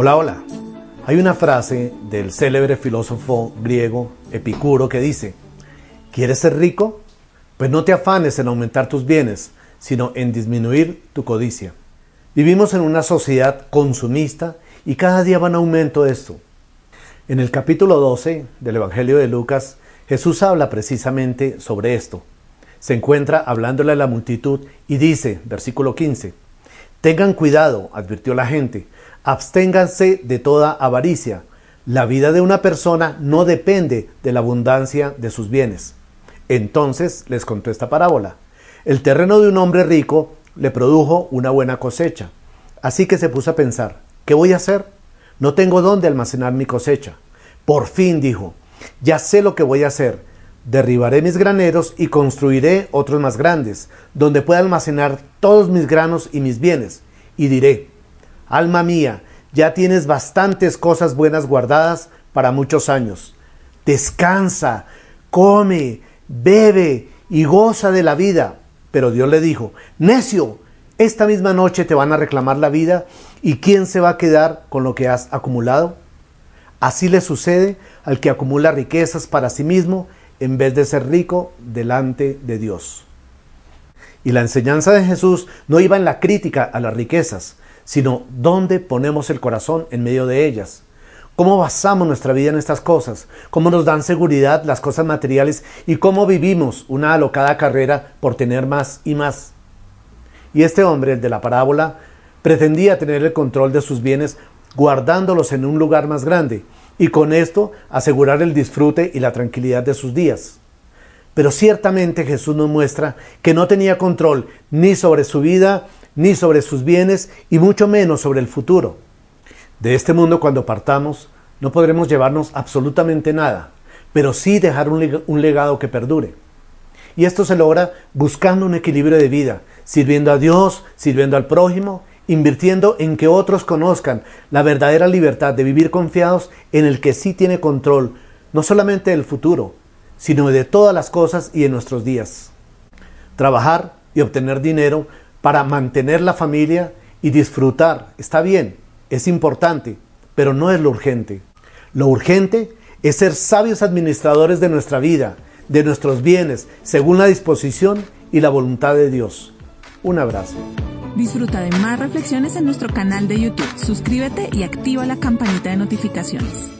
Hola, hola. Hay una frase del célebre filósofo griego Epicuro que dice, ¿quieres ser rico? Pues no te afanes en aumentar tus bienes, sino en disminuir tu codicia. Vivimos en una sociedad consumista y cada día va en aumento esto. En el capítulo 12 del Evangelio de Lucas, Jesús habla precisamente sobre esto. Se encuentra hablándole a la multitud y dice, versículo 15, Tengan cuidado, advirtió la gente, absténganse de toda avaricia. La vida de una persona no depende de la abundancia de sus bienes. Entonces les contó esta parábola. El terreno de un hombre rico le produjo una buena cosecha. Así que se puso a pensar, ¿qué voy a hacer? No tengo dónde almacenar mi cosecha. Por fin dijo, ya sé lo que voy a hacer. Derribaré mis graneros y construiré otros más grandes, donde pueda almacenar todos mis granos y mis bienes. Y diré, Alma mía, ya tienes bastantes cosas buenas guardadas para muchos años. Descansa, come, bebe y goza de la vida. Pero Dios le dijo, necio, esta misma noche te van a reclamar la vida y ¿quién se va a quedar con lo que has acumulado? Así le sucede al que acumula riquezas para sí mismo en vez de ser rico delante de Dios. Y la enseñanza de Jesús no iba en la crítica a las riquezas, sino dónde ponemos el corazón en medio de ellas. ¿Cómo basamos nuestra vida en estas cosas? ¿Cómo nos dan seguridad las cosas materiales? ¿Y cómo vivimos una alocada carrera por tener más y más? Y este hombre, el de la parábola, pretendía tener el control de sus bienes guardándolos en un lugar más grande y con esto asegurar el disfrute y la tranquilidad de sus días. Pero ciertamente Jesús nos muestra que no tenía control ni sobre su vida, ni sobre sus bienes, y mucho menos sobre el futuro. De este mundo cuando partamos, no podremos llevarnos absolutamente nada, pero sí dejar un, legado que perdure. Y esto se logra buscando un equilibrio de vida, sirviendo a Dios, sirviendo al prójimo, invirtiendo en que otros conozcan la verdadera libertad de vivir confiados en el que sí tiene control, no solamente del futuro, sino de todas las cosas y en nuestros días. Trabajar y obtener dinero para mantener la familia y disfrutar está bien, es importante, pero no es lo urgente. Lo urgente es ser sabios administradores de nuestra vida, de nuestros bienes, según la disposición y la voluntad de Dios. Un abrazo. Disfruta de más reflexiones en nuestro canal de YouTube. Suscríbete y activa la campanita de notificaciones.